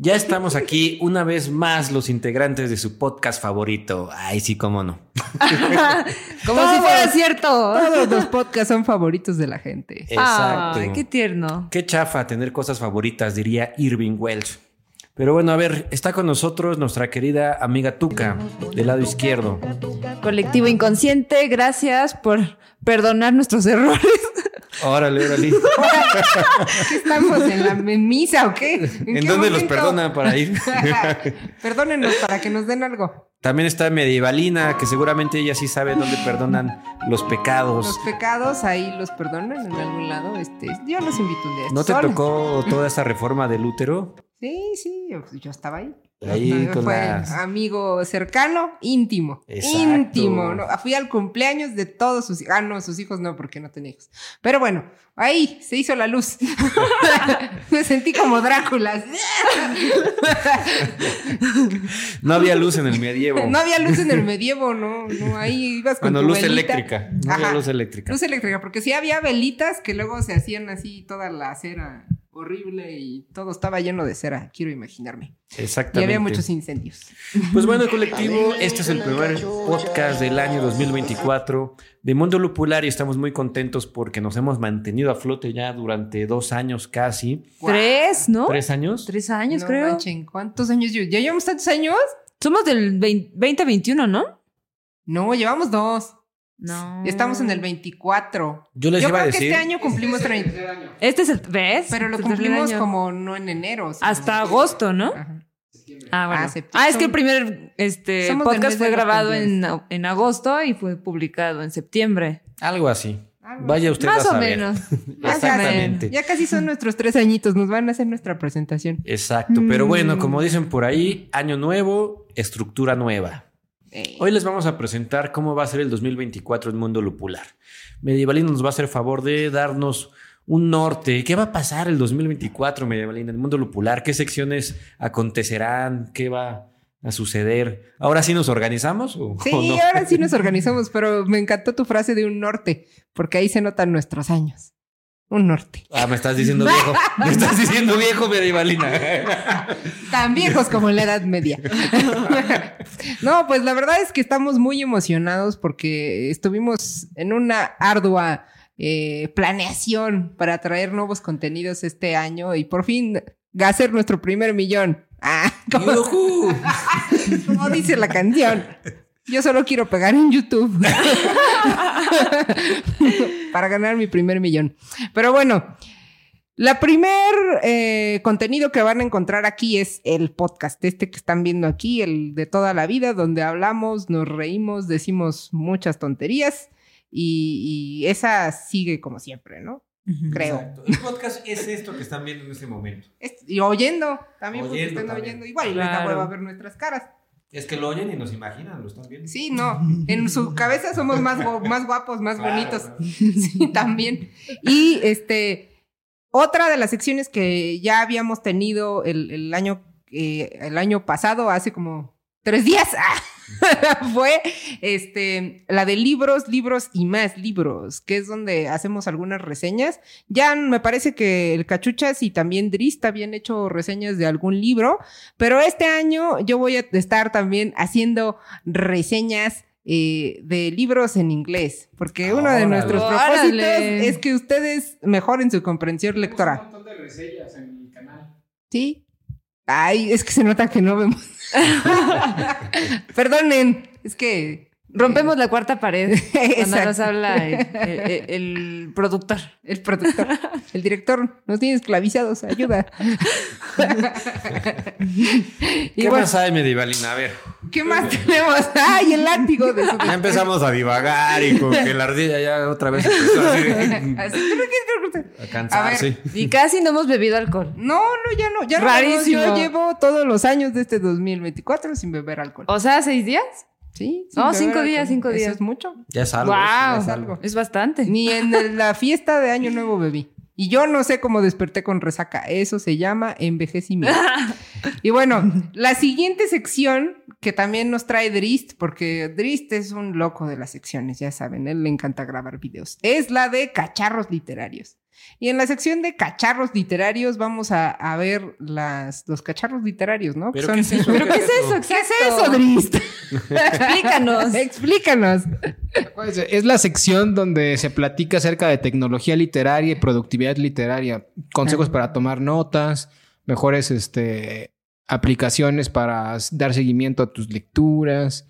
Ya estamos aquí una vez más los integrantes de su podcast favorito. Ay, sí, cómo no. Como si fuera cierto. Todos los podcasts son favoritos de la gente. Exacto. Ay, qué tierno. Qué chafa tener cosas favoritas, diría Irving Welsh. Pero bueno, a ver, está con nosotros nuestra querida amiga Tuca, del lado izquierdo. Colectivo inconsciente, gracias por perdonar nuestros errores. Órale, órale. ¿Qué estamos en la misa o qué? ¿En, qué dónde los perdonan para ir? Perdónenos para que nos den algo. También está Medievalina, que seguramente ella sí sabe dónde perdonan los pecados. Los pecados ahí los perdonan en algún lado. Este, yo los invito un día. ¿No te tocó toda esa reforma del útero? Sí, sí, yo, yo estaba ahí. Ahí con Fue las- amigo cercano, íntimo. Exacto. Íntimo. ¿no? Fui al cumpleaños de todos sus hijos. Ah, no, sus hijos no, porque no tenía hijos. Pero bueno, ahí se hizo la luz. Me sentí como Drácula. No había luz en el medievo. No había luz en el medievo, no, no, ahí ibas con Bueno, tu luz velita. eléctrica. No había luz eléctrica. Luz eléctrica, porque sí había velitas que luego se hacían así toda la cera horrible y todo estaba lleno de cera, quiero imaginarme. Y Exactamente. había muchos incendios. Pues bueno, colectivo, este es el primer podcast del año 2024 de Mundo Lupular y estamos muy contentos porque nos hemos mantenido a flote ya durante dos años casi. Tres, ¿no? ¿Tres años? Tres años, No creo. manchen, ¿cuántos años? ¿Ya llevamos tantos años? Somos del 20 2021, ¿no? No, llevamos dos. No. Estamos en el 24. Yo les Yo iba a creo que este año cumplimos 30. Este es el. ¿Ves? Pero lo Este cumplimos año. como no en enero. Hasta en- agosto, ¿no? Ajá. Ah, bueno. Ah, Ah, septiembre. es que el primer este, podcast fue grabado en, en agosto y fue publicado en septiembre. Algo así. Algo Vaya usted a Más o saber. menos. Ya Exactamente. Ya casi son nuestros tres añitos. Nos van a hacer nuestra presentación. Exacto. Pero Mm. bueno, como dicen por ahí, año nuevo, estructura nueva. Eh, Hoy les vamos a presentar cómo va a ser el 2024 en Mundo Lupular. Medievalino nos va a hacer favor de darnos un norte. ¿Qué va a pasar el 2024, Medievalino, en el Mundo Lupular? ¿Qué secciones acontecerán? ¿Qué va a suceder? ¿Ahora sí nos organizamos o, Sí, o no? ahora sí nos organizamos, pero me encantó tu frase de un norte, porque ahí se notan nuestros años. Un norte. Ah, me estás diciendo viejo. Me estás diciendo viejo, Medievalina. Tan viejos como en la Edad Media. no, pues la verdad es que estamos muy emocionados porque estuvimos en una ardua eh, planeación para traer nuevos contenidos este año y por fin hacer nuestro primer millón. Ah, como dice la canción. Yo solo quiero pegar en YouTube para ganar mi primer millón. Pero bueno, la primer eh, contenido que van a encontrar aquí es el podcast, este que están viendo aquí, el de toda la vida, donde hablamos, nos reímos, decimos muchas tonterías y, y esa sigue como siempre, ¿no? Creo. Exacto. El podcast es esto que están viendo en este momento. Es- y oyendo, también porque Oyendo están también. oyendo igual, y les da hueva ver nuestras caras. Es que lo oyen y nos imaginan, lo están viendo. Sí, no, en su cabeza somos más, más guapos, más Claro, bonitos. claro. Sí, también. Y este, otra de las secciones que ya habíamos tenido el, el año, eh, el año pasado, hace como tres días, fue este, la de libros, libros y más libros, que es donde hacemos algunas reseñas. Ya me parece que el Cachuchas y también Drist habían hecho reseñas de algún libro, pero este año yo voy a estar también haciendo reseñas eh, de libros en inglés, porque uno de Órale. nuestros Órale. propósitos es que ustedes mejoren su comprensión lectora. Un montón de reseñas en mi canal. ¿Sí? Ay, es que se nota que no vemos. Perdonen, es que Rompemos la cuarta pared cuando nos habla el, el- el productor. el productor, el director nos tiene esclavizados, ayuda. y ¿Qué bueno, más hay, Medievalina? A ver. ¿Qué más tenemos? ¡Ay, el látigo de su Ya empezamos a divagar y con que la ardilla ya otra vez empezó así Así, a cansarse. Y casi no hemos bebido alcohol. No, no, ya no. Ya no. Rarísimo. Yo llevo todos los años de este 2024 sin beber alcohol. O sea, seis días. Sí. sin No, cinco días, cinco días. Eso es mucho. Ya es algo. Wow. es algo. Es bastante. Ni en el- la fiesta de Año Nuevo bebí. Y yo no sé cómo desperté con resaca. Eso se llama envejecimiento. y bueno, la siguiente sección que también nos trae Drist, porque Drist es un loco de las secciones, ya saben, él le encanta grabar videos, es la de cacharros literarios. Y en la sección de cacharros literarios vamos a, a ver las, los cacharros literarios, ¿no? ¿Pero Son- qué es eso? ¿Pero qué es eso? ¿Qué es eso, Drist? Explícanos. Explícanos. Pues, es la sección donde se platica acerca de tecnología literaria y productividad literaria. Consejos para tomar notas, mejores este, aplicaciones para dar seguimiento a tus lecturas,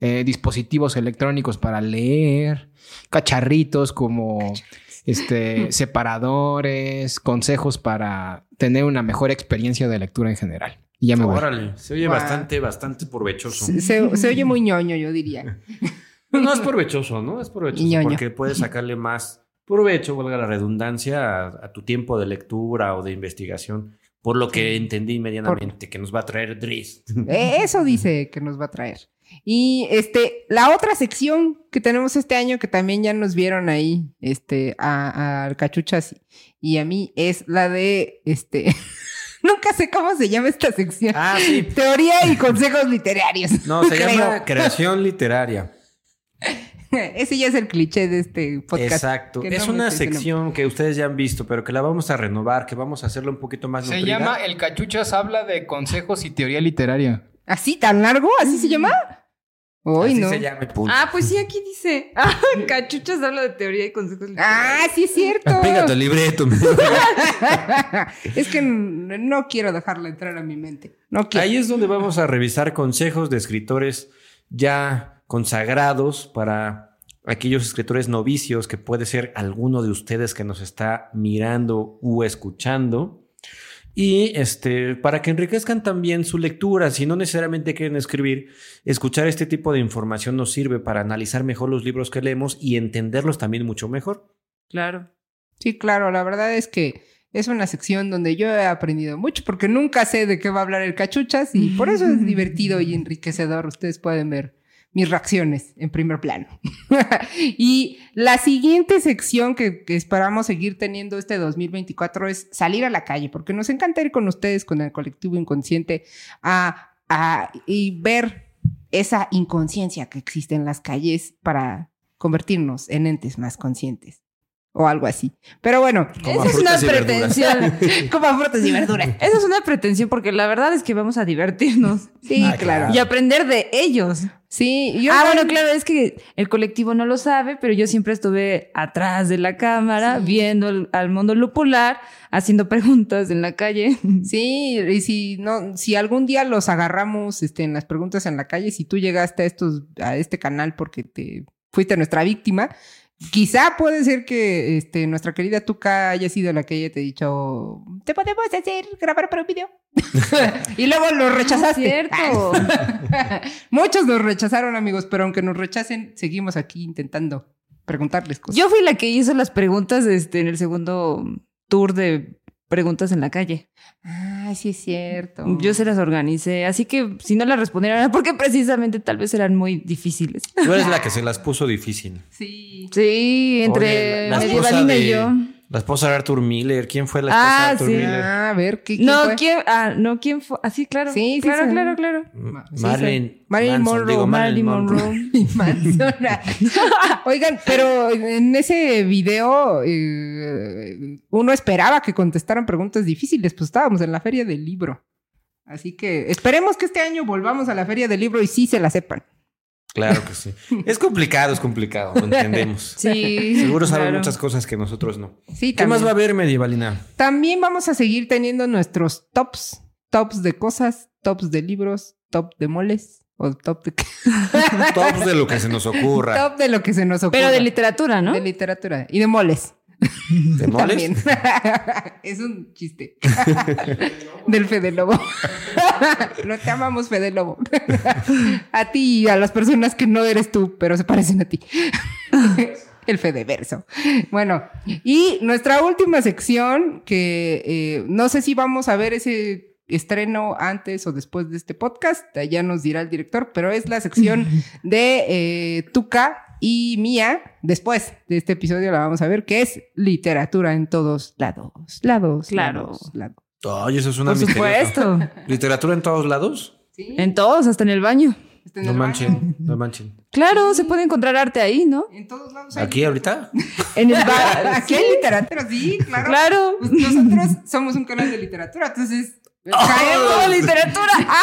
eh, dispositivos electrónicos para leer, cacharritos como este, separadores, consejos para tener una mejor experiencia de lectura en general. Y ya me voy. Órale, se oye bastante, bastante provechoso. Se, se- se oye muy ñoño, yo diría. No, no es provechoso, ¿no? Es provechoso Ñoño. porque puedes sacarle más provecho, valga la redundancia, a, a tu tiempo de lectura o de investigación, por lo que entendí medianamente que nos va a traer Driz. Eh, Eso dice que nos va a traer. Y este, la otra sección que tenemos este año, que también ya nos vieron ahí, este, a, a Cachuchas y a mí, es la de este. Nunca sé cómo se llama esta sección. Ah, sí. Teoría y consejos literarios. No, se Creo. llama creación literaria. Ese ya es el cliché de este podcast. Exacto. Es una sección que ustedes ya han visto, pero que la vamos a renovar, que vamos a hacerla un poquito más Se nutrida. llama El Cachuchas habla de consejos y teoría literaria. ¿Así tan largo? ¿Así se llama? Así no. se llama, punto. Ah, pues sí, aquí dice. Ah, Cachuchas habla de teoría y consejos. Ah, sí es cierto. Pégate el libreto. es que no quiero dejarla entrar a mi mente. No quiero. Ahí es donde vamos a revisar consejos de escritores ya consagrados para aquellos escritores novicios que puede ser alguno de ustedes que nos está mirando u escuchando. Y este, para que enriquezcan también su lectura, si no necesariamente quieren escribir, escuchar este tipo de información nos sirve para analizar mejor los libros que leemos y entenderlos también mucho mejor. Claro. Sí, claro, la verdad es que es una sección donde yo he aprendido mucho porque nunca sé de qué va a hablar el cachuchas y por eso es divertido y enriquecedor. Ustedes pueden ver mis reacciones en primer plano. y la siguiente sección que, esperamos seguir teniendo este 2024 es salir a la calle, porque nos encanta ir con ustedes, con el colectivo inconsciente, a, a- y ver esa inconsciencia que existe en las calles para convertirnos en entes más conscientes. O algo así. Pero bueno, Como Esa es una pretensión. como frutas y verduras. Esa es una pretensión porque la verdad es que vamos a divertirnos Sí, Ah, claro. y aprender de ellos. Sí, yo ah, bueno, claro, es que el colectivo no lo sabe, pero yo siempre estuve atrás de la cámara, viendo el- al mundo lupular, haciendo preguntas en la calle. Sí, y si no, si algún día los agarramos este, en las preguntas en la calle, si tú llegaste a estos, a este canal porque te fuiste nuestra víctima, quizá puede ser que este, nuestra querida Tuca haya sido la que haya te dicho, te podemos hacer grabar para un video. y luego lo rechazaste. Cierto. Muchos nos rechazaron, amigos, pero aunque nos rechacen, seguimos aquí intentando preguntarles cosas. Yo fui la que hizo las preguntas este, en el segundo tour de preguntas en la calle. Ay, sí es cierto. Yo se las organicé, así que si no las respondieran era porque precisamente tal vez eran muy difíciles. Tú eres la que se las puso difícil. Sí. Sí, entre Oye, la- y de- yo. La esposa de Arthur Miller. ¿Quién fue la esposa Ah, de Arthur sí. Miller? Ah, a ver, ¿qué, quién No, fue? ¿quién? Ah, no, ¿quién fue? Así, claro. Sí, sí, claro, sí. claro, claro. Sí, Marilyn, sí. Monroe, digo, Marilyn Monroe. Manzona. Oigan, pero en ese video eh, uno esperaba que contestaran preguntas difíciles, pues estábamos en la feria del libro. Así que esperemos que este año volvamos a la feria del libro y sí se la sepan. Claro que sí. Es complicado, es complicado, lo entendemos. Sí. Seguro saben claro. muchas cosas que nosotros no. Sí, ¿Qué más va a haber, Medievalina? También vamos a seguir teniendo nuestros tops, tops de cosas, tops de libros, top de moles o top de Tops de lo que se nos ocurra. top de lo que se nos ocurra. Pero de literatura, ¿no? De literatura y de moles. ¿De moles? También. es un chiste. del Fede Lobo. no te amamos, Fede Lobo. a ti y a las personas que no eres tú, pero se parecen a ti. El Fedeverso. Bueno, y nuestra última sección, que eh, no sé si vamos a ver ese estreno antes o después de este podcast, ya nos dirá el director, pero es la sección de eh, Tuca y mía, después de este episodio la vamos a ver, que es literatura en todos lados. Lados, Claro. lados, lados. Ay, eso es una Por supuesto. ¿Literatura en todos lados? Sí, En todos, hasta en el baño. en No el baño. manchen, no manchen. Claro, se puede encontrar arte ahí, ¿no? En todos lados. hay ¿Aquí ahorita? En el bar. Aquí hay literatura, sí, claro. Claro. Pues nosotros somos un canal de literatura, entonces ¡Oh, caemos, literatura! ¡Ah!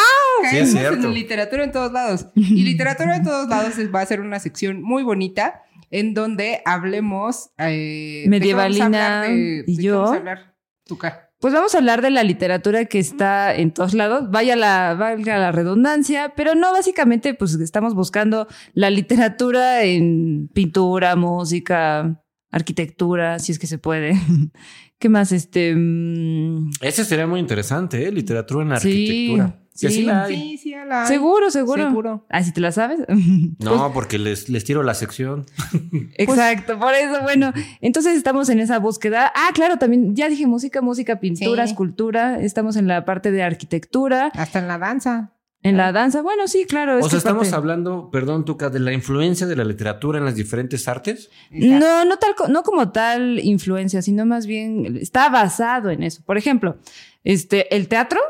Sí, es caemos cierto. en literatura en todos lados. Y literatura en todos lados es- va a ser una sección muy bonita en donde hablemos eh, ¿de qué vamos a Medievalina de- y de qué yo. vamos a hablar? Tuca. Pues vamos a hablar de la literatura que está en todos lados, vaya la, valga la redundancia, pero no básicamente, pues estamos buscando la literatura en pintura, música, arquitectura, si es que se puede. ¿Qué más? Este. mm, Ese sería muy interesante, ¿eh? Literatura en Sí, arquitectura. Que sí. sí la hay. Sí, seguro, seguro. Seguro. Ah, si te la sabes. No, porque les, les tiro la sección. Exacto, por eso, bueno, entonces estamos en esa búsqueda. Ah, claro, también ya dije música, música, pintura, Sí. escultura, estamos en la parte de arquitectura, Hasta en la danza. En la danza, bueno, sí, claro. O sea, es estamos parte- hablando, perdón, Tuca, de la influencia de la literatura en las diferentes artes. No, no tal, no como tal influencia, sino más bien está basado en eso. Por ejemplo, este, el teatro,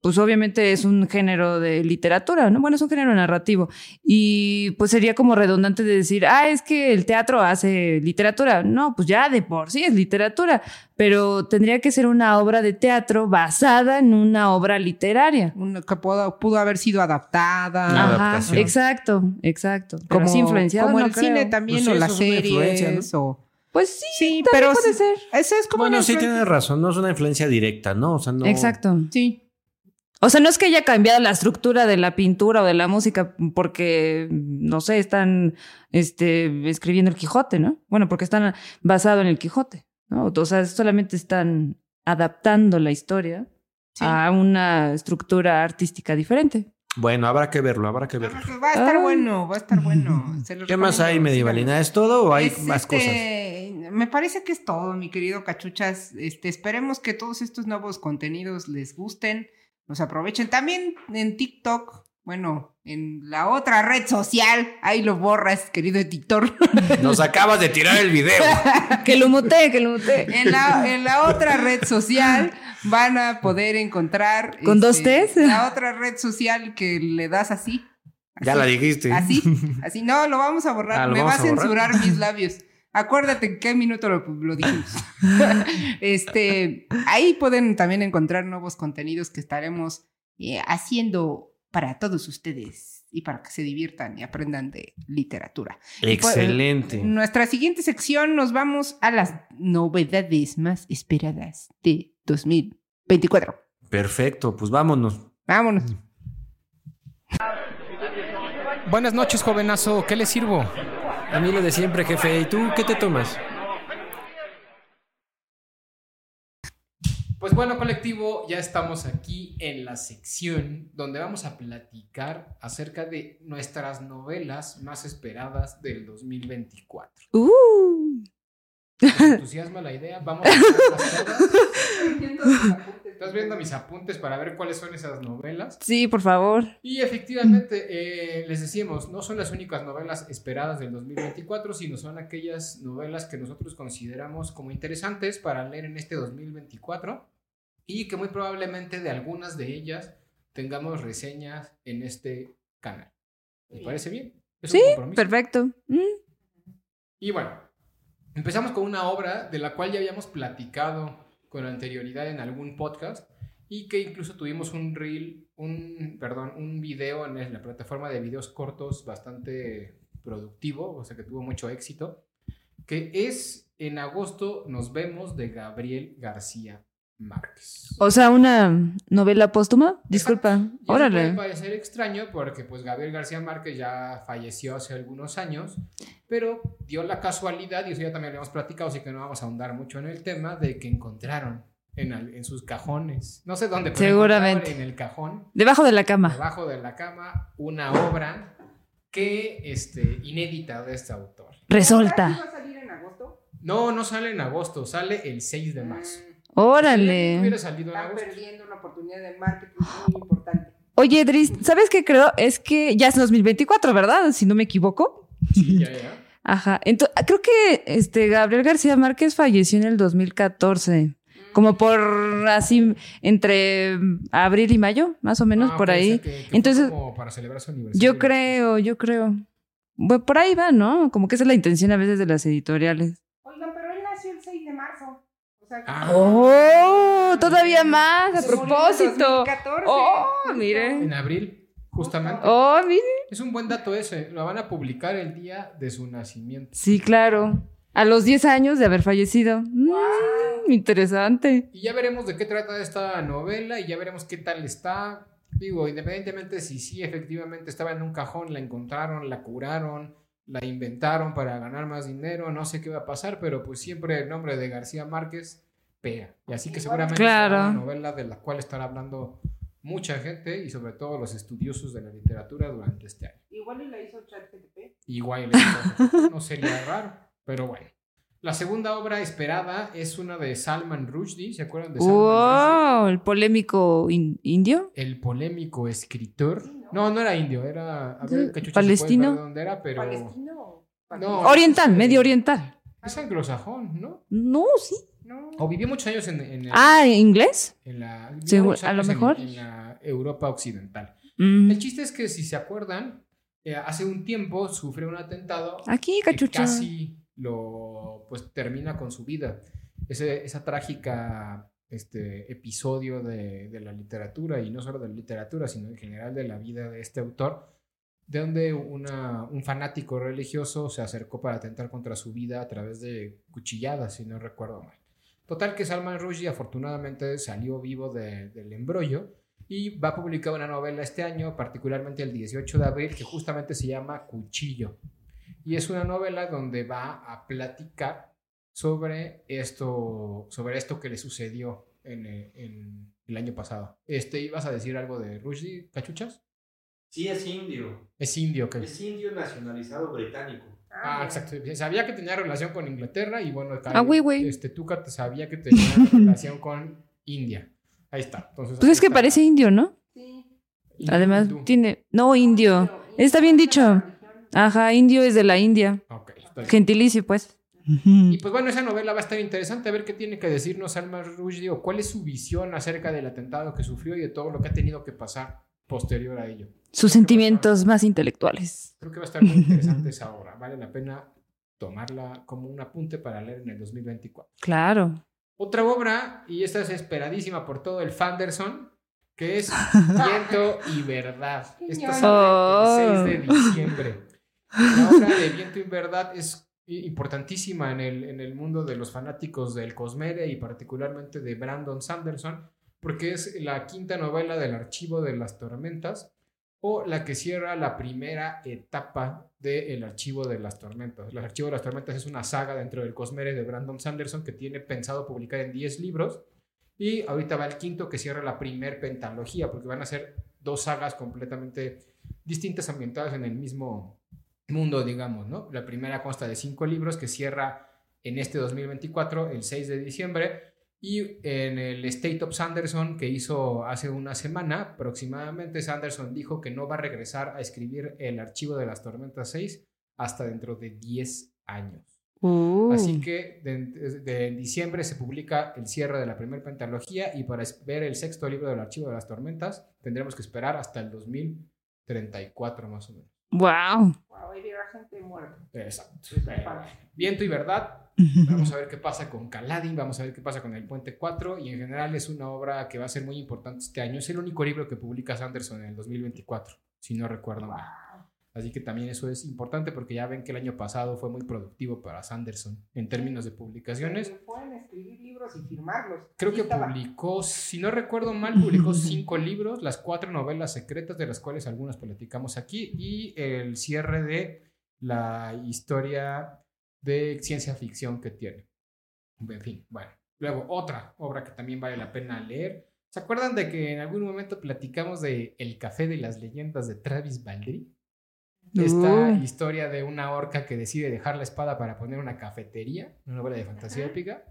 pues obviamente es un género de literatura, ¿no? Bueno, es un género narrativo. Y pues sería como redundante de decir, ah, es que el teatro hace literatura. No, pues ya de por sí es literatura, pero tendría que ser una obra de teatro basada en una obra literaria. Una que pudo, pudo haber sido adaptada. Una Ajá, adaptación. exacto, exacto. Pero Como, sí influenciado, como no el creo. cine también, Pues sí, o las series, o... Pues sí, Sí, también pero puede sí- ser. Es como Bueno, sí tienes razón, no es una influencia directa, ¿no? O sea, no. Exacto. Sí. O sea, no es que haya cambiado la estructura de la pintura o de la música porque, no sé, están este, escribiendo el Quijote, ¿no? Bueno, porque están basado en el Quijote, ¿no? O sea, solamente están adaptando la historia Sí. a una estructura artística diferente. Bueno, habrá que verlo, habrá que verlo. Va a estar Ah. bueno, va a estar bueno. Se ¿Qué más hay, Medievalina? ¿Es todo o hay Es, más cosas? este, Me parece que es todo, mi querido Cachuchas. Este, esperemos que todos estos nuevos contenidos les gusten, los aprovechen. También en TikTok, bueno, en la otra red social, ahí lo borras, querido editor. Nos acabas de tirar el video. que lo muté, que lo muté. en, la, en la otra red social van a poder encontrar. este, ¿Con dos Ts? La otra red social que le das así. Ya la dijiste. Así, así. No, lo vamos a borrar. Ah, ¿lo Me va a censurar mis labios. Acuérdate en qué minuto lo, lo dijimos. este, ahí pueden también encontrar nuevos contenidos que estaremos eh, haciendo para todos ustedes y para que se diviertan y aprendan de literatura. Excelente. En nuestra siguiente sección nos vamos a las novedades más esperadas de 2024. Perfecto, pues vámonos. Vámonos. Buenas noches, jovenazo. ¿Qué le sirvo? A mí lo de siempre, jefe. ¿Y tú qué te tomas? Pues bueno, colectivo, ya estamos aquí en la sección donde vamos a platicar acerca de nuestras novelas más esperadas del 2024. Uh. ¿Te entusiasma la idea? Vamos a. Estás viendo mis apuntes para ver cuáles son esas novelas. Sí, por favor. Y efectivamente, eh, les decíamos, no son las únicas novelas esperadas del 2024, sino son aquellas novelas que nosotros consideramos como interesantes para leer en este 2024 y que muy probablemente de algunas de ellas tengamos reseñas en este canal. ¿Les parece bien? ¿Es un Sí, perfecto. Mm. Y bueno, empezamos con una obra de la cual ya habíamos platicado con anterioridad en algún podcast y que incluso tuvimos un reel, un, perdón, un video en la plataforma de videos cortos bastante productivo, o sea que tuvo mucho éxito, que es en agosto nos vemos de Gabriel García Márquez. O sea, una novela póstuma. Disculpa. Y Órale. puede parecer extraño porque pues Gabriel García Márquez ya falleció hace algunos años, pero dio la casualidad, y eso ya también lo hemos platicado, así que no vamos a ahondar mucho en el tema, de que encontraron en, sus cajones. No sé dónde, pero Seguramente. en el cajón, Debajo de la cama. debajo de la cama, una obra que, este, inédita de este autor. Resolta. ¿Va a salir en agosto? No, no sale en agosto, sale el 6 de marzo. Mm, Órale. Hubiera salido Están agosto. perdiendo una oportunidad de marketing muy importante. Oye, Dris, ¿sabes qué creo? Es que ya es 2024, ¿verdad? Si no me equivoco. Sí, ya, ya. Ajá. Entonces, creo que este Gabriel García Márquez falleció en el 2014. Como por así, entre abril y mayo, más o menos Ah, por ahí. que- que Entonces, como para celebrar su aniversario. Yo creo, yo creo. Bueno, por ahí va, ¿no? Como que esa es la intención a veces de las editoriales. Oigan, pero él nació el 6 de marzo. O sea, Ah. ¡Oh! Todavía más, a en propósito. 2014. ¡Oh! Mire. En abril, justamente. ¡Oh, mire! Es un buen dato ese. Lo van a publicar el día de su nacimiento. Sí, claro. A los 10 años de haber fallecido. Mm, interesante. Y ya veremos de qué trata esta novela y ya veremos qué tal está. Digo, independientemente si sí efectivamente estaba en un cajón, la encontraron, la curaron, la inventaron para ganar más dinero, no sé qué va a pasar, pero pues siempre el nombre de García Márquez pega. Y así que seguramente Claro. será una novela de la cual estará hablando mucha gente y sobre todo los estudiosos de la literatura durante este año. Igual y la hizo ChatGPT. Igual le hizo- no sería raro, pero bueno. La segunda obra esperada es una de Salman Rushdie, ¿se acuerdan de Salman Rushdie? ¡Wow! El polémico in- indio. El polémico escritor. No, no era indio, era a ver, si palestino. de dónde era, pero ¿Palestino? No. Oriental, medio oriental. es anglosajón, ¿no? No, sí. No. O vivió muchos años en, en el- Ah, ¿inglés? en la Seguro- a lo en- mejor. en la Europa occidental. Mm. El chiste es que si se acuerdan, eh, hace un tiempo sufrió un atentado Aquí, que cachucha. casi lo pues termina con su vida. Ese, esa trágica este, episodio de, la literatura, y no solo de la literatura, sino en general de la vida de este autor, de donde un fanático religioso se acercó para atentar contra su vida a través de cuchilladas, si no recuerdo mal. Total que Salman Rushdie afortunadamente salió vivo de- del embrollo y va a publicar una novela este año, particularmente el 18 de abril, que justamente se llama Cuchillo. Y es una novela donde va a platicar sobre esto, sobre esto que le sucedió en, eh, en el año pasado. Este, ¿Ibas a decir algo de Rushdie, cachuchas? Sí, es indio. Es indio, que... Es indio nacionalizado británico. Ah, exacto. Sabía que tenía relación con Inglaterra y bueno, acá, Ah, güey, güey. este Tuca sabía que tenía relación con India. Ahí está. Entonces, Pues ahí es que está. parece indio, ¿no? Sí. Indio, Además, hindú. tiene. No, indio. Está bien dicho. Ajá, indio es de la India. Ok, está bien. Gentilicio, pues. Y pues bueno, esa novela va a estar interesante a ver qué tiene que decirnos Salman Rushdie o cuál es su visión acerca del atentado que sufrió y de todo lo que ha tenido que pasar posterior a ello. Sus sentimientos más intelectuales. Creo que va a estar muy interesante esa obra. Vale la pena tomarla como un apunte para leer en el 2024. Claro. Otra obra, y esta es esperadísima por todo el Fanderson, que es Viento y Verdad. Esta sale el 6 de diciembre. La obra de Viento y Verdad es importantísima en el, en el mundo de los fanáticos del Cosmere y particularmente de Brandon Sanderson, porque es la quinta novela del Archivo de las Tormentas o la que cierra la primera etapa del Archivo de las Tormentas. El Archivo de las Tormentas es una saga dentro del Cosmere de Brandon Sanderson que tiene pensado publicar en 10 libros y ahorita va el quinto que cierra la primer pentalogía porque van a ser dos sagas completamente distintas ambientadas en el mismo mundo, digamos, ¿no? La primera consta de cinco libros que cierra en este 2024, el 6 de diciembre, y en el State of Sanderson que hizo hace una semana aproximadamente, Sanderson dijo que no va a regresar a escribir el archivo de las tormentas 6 hasta dentro de 10 años. Uh. Así que de, de diciembre se publica el cierre de la primera pentalogía y para ver el sexto libro del archivo de las tormentas tendremos que esperar hasta el 2034 más o menos. Wow. Wow, ahí gente muerta. Exacto. Bueno, Viento y verdad. Vamos a ver qué pasa con Caladín, vamos a ver qué pasa con El Puente 4 y en general es una obra que va a ser muy importante este año. Es el único libro que publica Sanderson en el 2024, si no recuerdo mal. Así que también eso es importante porque ya ven que el año pasado fue muy productivo para Sanderson en términos de publicaciones. Pueden escribir libros y firmarlos. Creo que publicó, si no recuerdo mal, publicó cinco libros, las cuatro novelas secretas, de las cuales algunas platicamos aquí, y el cierre de la historia de ciencia ficción que tiene. En fin, bueno, Luego, otra obra que también vale la pena leer. ¿Se acuerdan de que en algún momento platicamos de El café de las leyendas de Travis Baldry? Esta Uh. historia de una orca que decide dejar la espada para poner una cafetería, una novela de fantasía épica.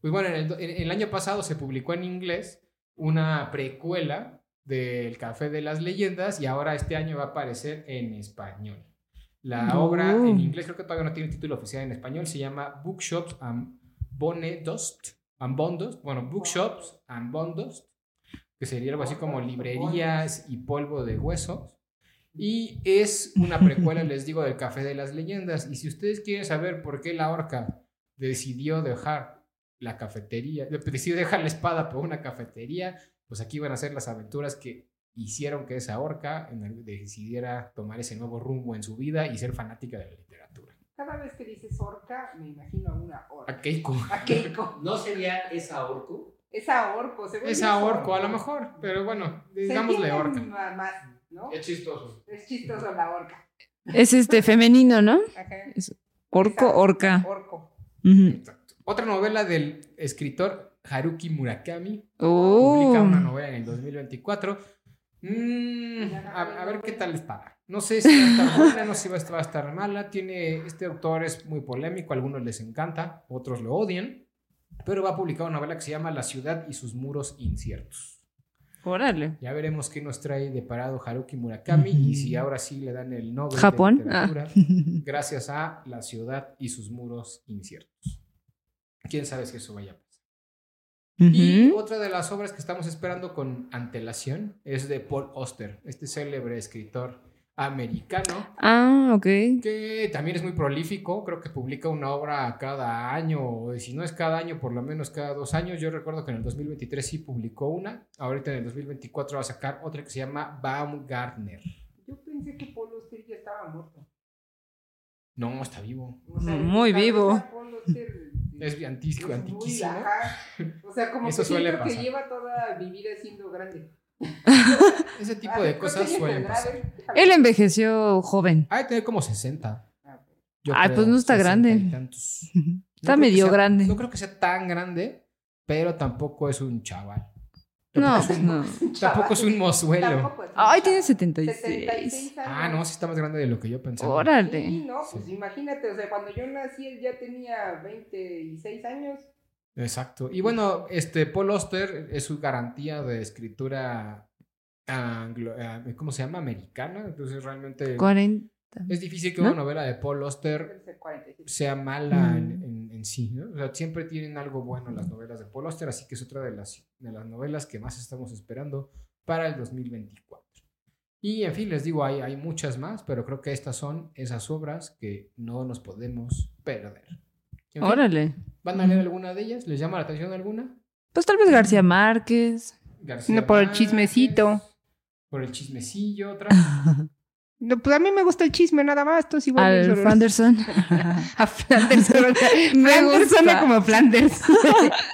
Pues bueno, en el, en el año pasado se publicó en inglés una precuela del Café de las Leyendas y ahora este año va a aparecer en español. La Oh. obra en inglés creo que todavía no tiene título oficial en español, se llama Bookshops and Bonedust, and Bondost, bueno, Bookshops and Bondost, que sería algo así como librerías y polvo de huesos. Y es una precuela, les digo, del Café de las Leyendas. Y si ustedes quieren saber por qué la orca decidió dejar la cafetería, decidió dejar la espada por una cafetería, pues aquí van a ser las aventuras que hicieron que esa orca decidiera tomar ese nuevo rumbo en su vida y ser fanática de la literatura. Cada vez que dices orca, me imagino a una orca. A Keiko. A Keiko. ¿No sería esa orco? Esa orco, según Es yo a orco, a lo mejor, pero bueno, digámosle orca. Más, ¿no? Es chistoso. Es chistoso la orca. Es este femenino, ¿no? Ajá. Orco, orca. Orco. Exacto. Otra novela del escritor Haruki Murakami. Oh. Publica una novela en el 2024. Mm, a, a ver qué tal está. No sé si va a estar buena, no sé si va a estar- va a estar mala. Tiene, este autor es muy polémico, a algunos les encanta, otros lo odian. Pero va a publicar una novela que se llama La ciudad y sus muros inciertos. Órale. Ya veremos qué nos trae de parado Haruki Murakami y si ahora sí le dan el Nobel Japón. de literatura gracias a La ciudad y sus muros inciertos. Quién sabe si eso vaya a pasar. Y otra de las obras que estamos esperando con antelación es de Paul Auster, este célebre escritor americano Ah, ok. que también es muy prolífico, creo que publica una obra cada año, o si no es cada año, por lo menos cada dos años. Yo recuerdo que en el 2023 sí publicó una, ahorita en el 2024 va a sacar otra que se llama Baumgartner. Yo pensé que Paul Auster ya estaba muerto. No, está vivo. O sea, Muy vivo. neta, Paul Auster, Es antiquísimo. es muy. O sea, como Eso que suele siento pasar. que lleva toda mi vida siendo grande. Ese tipo Ah, de ¿cuántos cosas suelen pasar. Él envejeció joven. De tener como 60. yo Ay, pues no está 60 grande. No Está medio sea- grande. No creo que sea tan grande, pero tampoco es un chaval. No, Tampoco es un, no. tampoco es un mozuelo. Tampoco es un Ay, tiene 76. 76 años. Ah, no, sí está más grande de lo que yo pensaba. Órale. Sí, no, pues Sí. imagínate, o sea, cuando yo nací él ya tenía 26 años. Exacto. Y bueno, este Paul Auster es su garantía de escritura anglo- eh, ¿cómo se llama? Americana. Entonces realmente 40. es difícil que ¿No? una novela de Paul 47. sea mala en, Mm. en- en sí, ¿no? O sea, siempre tienen algo bueno las novelas de Paul Auster, así que es otra de las, de las novelas que más estamos esperando para el 2024. Y en fin, les digo, hay, hay muchas más, pero creo que estas son esas obras que no nos podemos perder. En fin, Órale. ¿Van a leer alguna de ellas? ¿Les llama la atención alguna? Pues tal vez García Márquez. García No, por el chismecito. Por el chismecillo, otra. No, pues a mí me gusta el chisme nada más, tú igual. Al solo- Fanderson. A Flanders. Me Flanders gusta. suena como Flanders.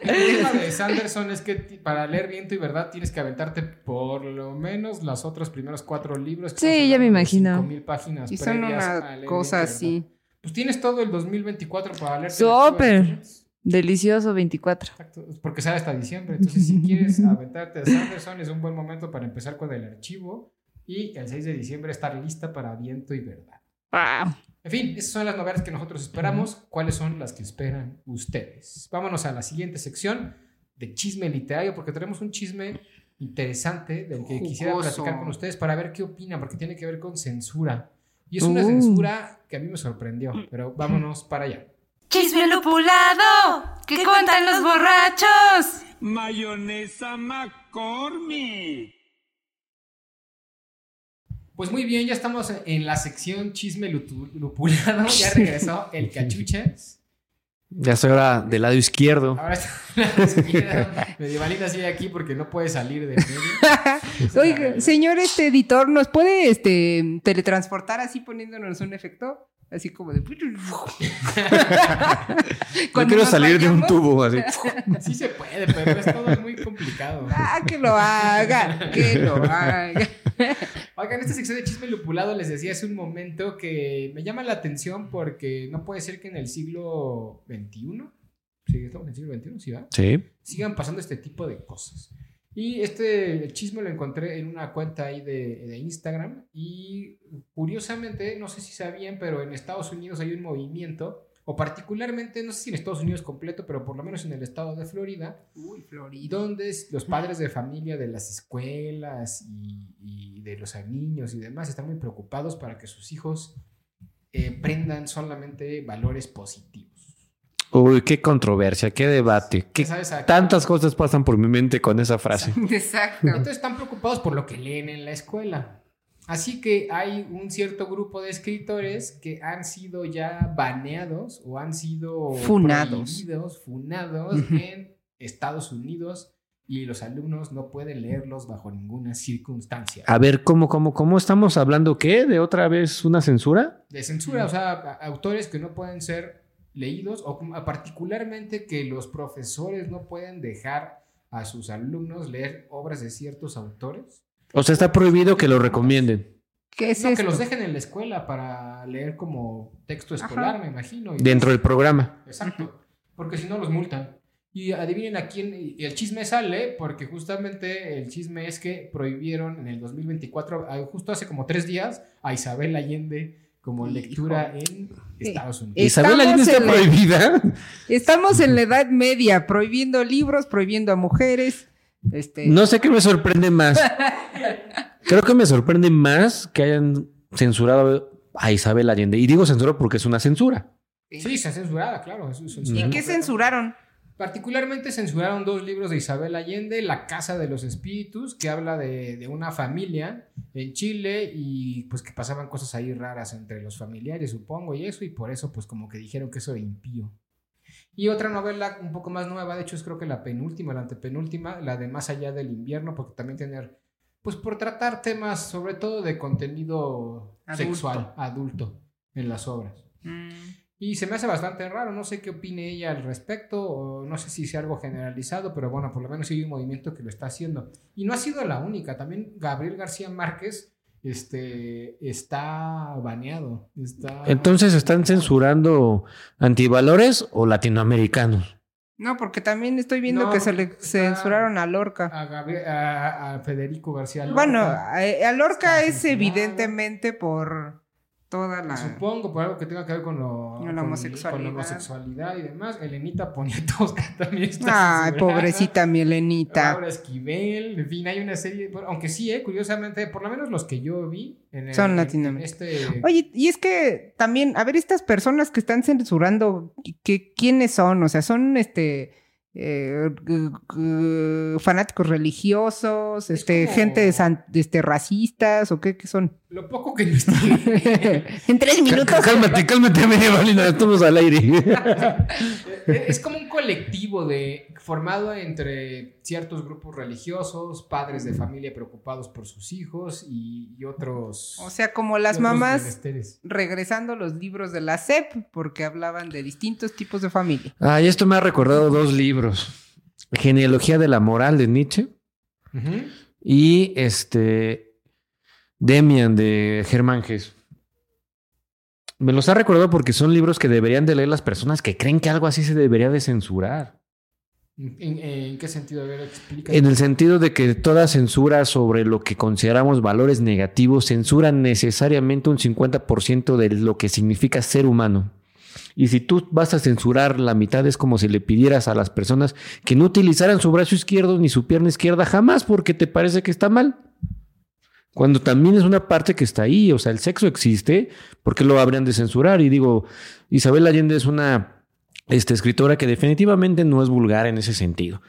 El tema de Sanderson es que para leer Viento y Verdad tienes que aventarte por lo menos las otros primeros cuatro libros. que Sí, ya me imagino. 5000 páginas y son una leer cosa así. Pues tienes todo el 2024 para leer. Súper. Delicioso 24. Exacto, porque sale hasta diciembre. Entonces, si quieres aventarte a Sanderson, es un buen momento para empezar con el archivo. Y el 6 de diciembre estar lista para Viento y Verdad. Wow. En fin, esas son las novelas que nosotros esperamos. ¿Cuáles son las que esperan ustedes? Vámonos a la siguiente sección de chisme literario, porque tenemos un chisme interesante del que quisiera Jugoso. platicar con ustedes para ver qué opinan, porque tiene que ver con censura. Y es una Uh. censura que a mí me sorprendió, pero vámonos para allá. Chisme lupulado, que cuentan los borrachos. Mayonesa McCormick. Pues muy bien, ya estamos en la sección chisme lupulado. Ya regresó el cachuchas. Ya estoy ahora del lado izquierdo. Ahora está la izquierda. Medievalina sigue aquí porque no puede salir del medio. Oiga, señor este editor, ¿nos puede este teletransportar así poniéndonos un efecto? Así como de. Yo quiero salir de un tubo así. Sí se puede, pero es todo muy complicado. Ah, que lo haga, que lo haga. Oigan, en esta sección de chisme lupulado les decía hace un momento que me llama la atención porque no puede ser que en el siglo XXI Sí, estamos en el siglo XXI, ¿sí va? Sí. Sigan pasando este tipo de cosas. Y este chisme lo encontré en una cuenta ahí de, de Instagram y curiosamente, no sé si sabían, pero en Estados Unidos hay un movimiento, o particularmente, no sé si en Estados Unidos completo, pero por lo menos en el estado de Florida, Uy, Florida. donde los padres de familia de las escuelas y, y de los niños y demás están muy preocupados para que sus hijos eh, prendan solamente valores positivos. Uy, qué controversia, qué debate. Qué tantas cosas pasan por mi mente con esa frase. Exacto. Entonces están preocupados por lo que leen en la escuela. Así que hay un cierto grupo de escritores que han sido ya baneados o han sido Funados. prohibidos, funados en Estados Unidos y los alumnos no pueden leerlos bajo ninguna circunstancia. A ver, ¿cómo, cómo, cómo estamos hablando? ¿Qué? ¿De otra vez una censura? De censura, o sea, autores que no pueden ser leídos o particularmente que los profesores no pueden dejar a sus alumnos leer obras de ciertos autores. O sea, está prohibido que lo recomienden. ¿Qué es no, esto? que los dejen en la escuela para leer como texto escolar, me imagino. y- Dentro del programa. Exacto. Porque si no los multan. Y adivinen a quién. Y el chisme sale porque justamente el chisme es que prohibieron en el 2024, ah, justo hace como tres días, a Isabel Allende como lectura en Estados Unidos. Isabel Allende está prohibida. Estamos en la Edad Media, prohibiendo libros, prohibiendo a mujeres. Este, No sé qué me sorprende más. Creo que me sorprende más que hayan censurado a Isabel Allende. Y digo censura porque es una censura. Sí, está censurada, claro. es censura ¿Y qué censuraron? Particularmente censuraron dos libros de Isabel Allende, La Casa de los Espíritus, que habla de, de una familia en Chile y pues que pasaban cosas ahí raras entre los familiares, supongo, y eso, y por eso pues como que dijeron que eso era impío. Y otra novela un poco más nueva, de hecho es creo que la penúltima, la antepenúltima, la de Más allá del invierno, porque también tener, pues por tratar temas sobre todo de contenido Adulto. sexual, adulto, en las obras. Y se me hace bastante raro, no sé qué opine ella al respecto, o no sé si sea algo generalizado, pero bueno, por lo menos sí hay un movimiento que lo está haciendo. Y no ha sido la única, también Gabriel García Márquez este, está baneado. Está... Entonces, ¿están censurando antivalores o latinoamericanos? No, porque también estoy viendo No, que se le censuraron a Lorca. A, Gabriel- a- a Federico García Lorca. Bueno, a, a Lorca Está es censurado. evidentemente por toda la... Supongo por algo que tenga que ver con, lo, Con la homosexualidad. con la homosexualidad y demás. Elenita Poniatowska también está Ay, censurada. pobrecita mi Elenita. Laura Esquivel, en fin, hay una serie, aunque sí, eh, curiosamente, por lo menos los que yo vi en el- Son latinoamericanos. este Oye, y es que también, a ver, estas personas que están censurando, ¿qué, ¿quiénes son? O sea, son este eh, fanáticos religiosos, este, como- gente de san- este, racistas, o qué, qué son? lo poco que investigué. en tres minutos. Cálmate, cálmate, media Valina, estamos al aire. Es como un colectivo de formado entre ciertos grupos religiosos, padres de familia preocupados por sus hijos y, y otros. O sea, como las mamás regresando a los libros de la SEP, porque hablaban de distintos tipos de familia. Ay, esto me ha recordado dos libros. Genealogía de la moral de Nietzsche y este Demian de Germán Gess. Me los ha recordado porque son libros que deberían de leer las personas que creen que algo así se debería de censurar. ¿En, en qué sentido? A ver, explica. En el sentido de que toda censura sobre lo que consideramos valores negativos censura necesariamente un 50% de lo que significa ser humano. Y si tú vas a censurar la mitad es como si le pidieras a las personas que no utilizaran su brazo izquierdo ni su pierna izquierda jamás porque te parece que está mal. Cuando también es una parte que está ahí, o sea, el sexo existe, ¿por qué lo habrían de censurar? Y digo, Isabel Allende es una este, escritora que definitivamente no es vulgar en ese sentido.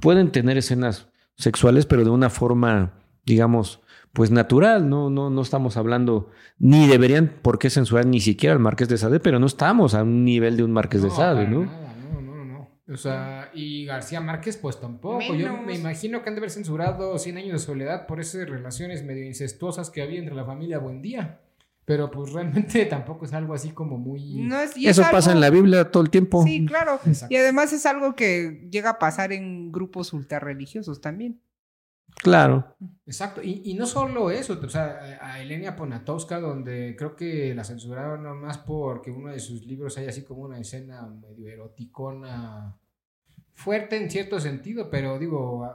Pueden tener escenas sexuales, pero de una forma, digamos, pues natural, no, no, no estamos hablando, ni deberían por qué censurar ni siquiera al Marqués de Sade, pero no estamos a un nivel de un Marqués de Sade, ¿no? nada, no, no, no. O sea, y García Márquez, pues tampoco. Yo me imagino que han de haber censurado 100 años de soledad por esas relaciones medio incestuosas que había entre la familia Buendía. Pero pues realmente tampoco es algo así como muy. No es, y es Eso pasa en la Biblia todo el tiempo. Sí, claro. Exacto. Y además es algo que llega a pasar en grupos ultrarreligiosos también. Claro. Exacto. Y, y no solo eso, o sea, a Elenia Ponatowska, donde creo que la censuraron nomás porque uno de sus libros hay así como una escena medio eroticona fuerte en cierto sentido, pero digo,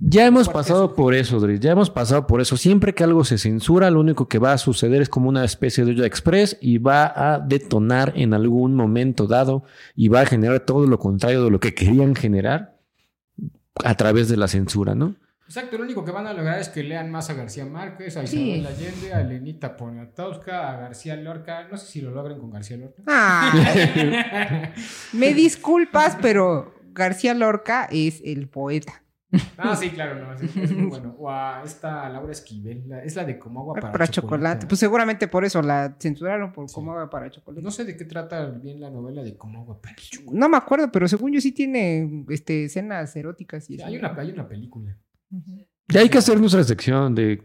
Ya hemos pasado por eso, Dries. Ya hemos pasado por eso. Siempre que algo se censura, lo único que va a suceder es como una especie de olla express y va a detonar en algún momento dado y va a generar todo lo contrario de lo que querían generar a través de la censura, ¿no? Exacto, lo único que van a lograr es que lean más a García Márquez, a Sí. Isabel Allende, a Lenita Poniatowska, a García Lorca. No sé si lo logren con García Lorca. Ah, me disculpas, pero García Lorca es el poeta. Ah, sí, claro, no, es, es muy bueno. O a esta Laura Esquivel, la- es la de como agua para, Para, chocolate. Pues seguramente por eso la censuraron por cómo va para chocolate. No sé de qué trata bien la novela de como agua para chocolate. No me acuerdo, pero según yo sí tiene este, escenas eróticas y eso. Hay una, hay una película. Ya hay que hacer nuestra sección de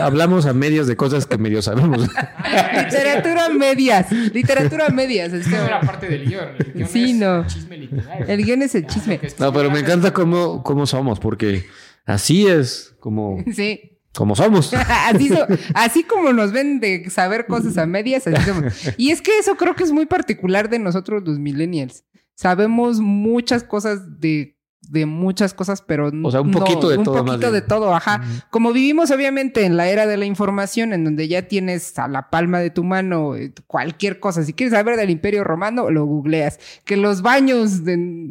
hablamos a medias de cosas que medio sabemos. Literatura medias. Literatura medias. Es que no era Este, parte del guion. El guion Sí, es no. chisme literario. el guion es el chisme. No, pero me encanta cómo, cómo somos, porque así es como, Sí. como somos. Así, so- así como nos ven de saber cosas a medias, así somos. Y es que eso creo que es muy particular de nosotros los millennials. Sabemos muchas cosas de, de muchas cosas, pero O sea, un poquito de un todo, más poquito de todo, ajá. Como vivimos obviamente en la era de la información, en donde ya tienes a la palma de tu mano eh, cualquier cosa. Si quieres saber del Imperio Romano, lo googleas. Que los baños de...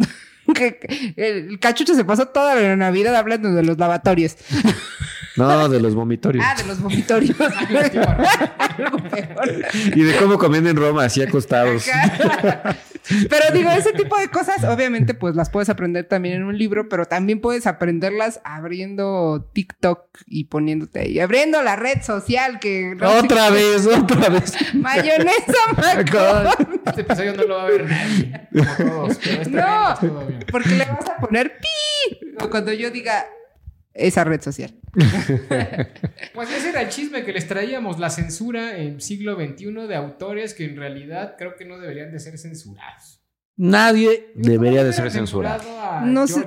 que el cachucho se pasó toda la Navidad hablando de los lavatorios. No, de los vomitorios. Ah, de los vomitorios. Algo peor. Y de cómo comen en Roma, así acostados. Acá. Pero digo, ese tipo de cosas, obviamente, pues las puedes aprender también en un libro, pero también puedes aprenderlas abriendo TikTok y poniéndote ahí, abriendo la red social que... Otra vez, otra vez. Mayonesa. Este episodio no lo va a ver nadie. Como todos. Pero este No. año todo bien. Porque le vas a poner pi cuando yo diga esa red social. Pues ese era el chisme que les traíamos, la censura en siglo XXI de autores que en realidad creo que no deberían de ser censurados. Nadie debería de ¿Cómo ser censurado. a No sé.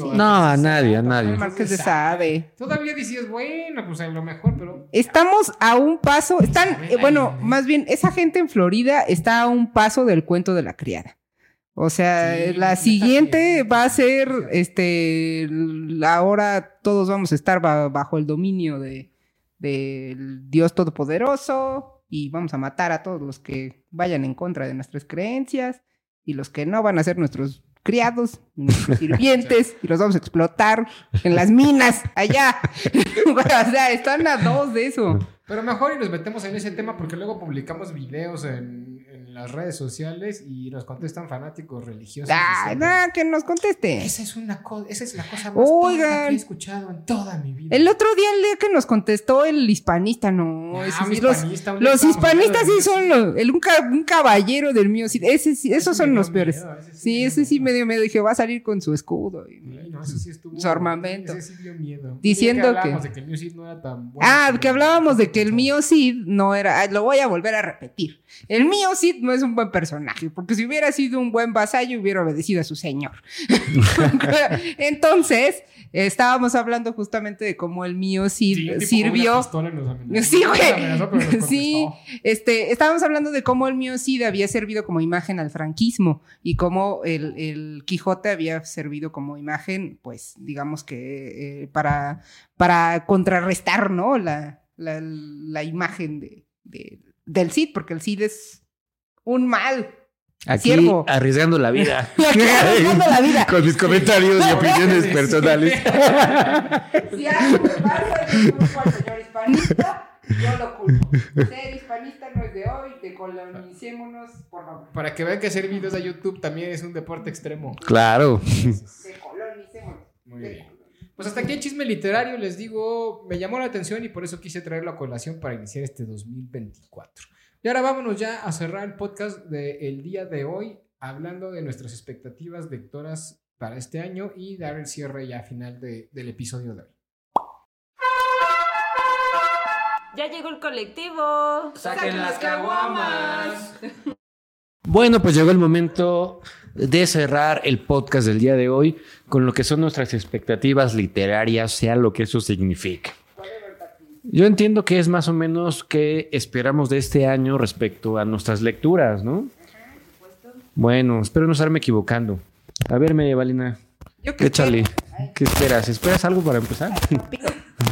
O No, a nadie, a nadie. Marqués de Sade. Todavía decías, bueno, pues a lo mejor, pero Estamos a un paso, están, eh, bueno, Allende. más bien, esa gente en Florida está a un paso del cuento de la criada. O sea, Sí, la siguiente va a ser, este, ahora todos vamos a estar ba- bajo el dominio de del Dios Todopoderoso y vamos a matar a todos los que vayan en contra de nuestras creencias y los que no van a ser nuestros criados, nuestros sirvientes y los vamos a explotar en las minas allá. o sea, están a dos de eso. Pero mejor y nos metemos en ese tema porque luego publicamos videos en, en las redes sociales y nos contestan fanáticos religiosos. Ah, que nos conteste. Esa es una cosa, esa es la cosa más Oigan. que he escuchado en toda mi vida. El otro día el día que nos contestó el hispanista, no. Ah, los, hispanista, los hispanistas sí son los, el, un, un caballero del mío. sí, ese sí, esos Ese son los peores. miedo, ese sí Sí, ese sí me dio miedo. Dije, va a salir con su escudo. y- ese sí estuvo- Su armamento. Ese sí dio miedo. Diciendo que- hablábamos de que el Music no era tan bueno. Ah, que hablábamos de que el mío Cid no era. ay, Lo voy a volver a repetir. El mío Cid no es un buen personaje, porque si hubiera sido un buen vasallo, hubiera obedecido a su señor. Entonces, estábamos hablando justamente de cómo el mío Cid Sí, sirvió. Sí, güey. amenazó, Sí, este, estábamos hablando de cómo el mío Cid había servido como imagen al franquismo y cómo el, el Quijote había servido como imagen, pues, digamos que eh, para, para contrarrestar, ¿no? La, la, la imagen de, de- del Cid, porque el Cid es un mal. Aquí Siervo. arriesgando la vida. Arriesgando la vida. Con mis comentarios y opiniones personales. Si algo me pasa, yo culpo al señor hispanista, yo lo culpo. Ser hispanista no es de hoy, decolonicémonos, por favor. Para que vean que hacer videos a YouTube también es un deporte extremo. Claro. Muy bien. Pues hasta aquí el chisme literario, les digo, me llamó la atención y por eso quise traerlo a colación para iniciar este 2024. Y ahora vámonos ya a cerrar el podcast del día de hoy, hablando de nuestras expectativas lectoras para este año y dar el cierre ya final de- del episodio de hoy. Ya llegó el colectivo. ¡Saquen las caguamas! Bueno, pues llegó el momento de cerrar el podcast del día de hoy con lo que son nuestras expectativas literarias, sea lo que eso signifique. Yo entiendo que es más o menos qué esperamos de este año respecto a nuestras lecturas, ¿no? Bueno, espero no estarme equivocando. A ver, medievalina, Yo que échale. ¿Qué esperas? ¿Esperas algo para empezar? No,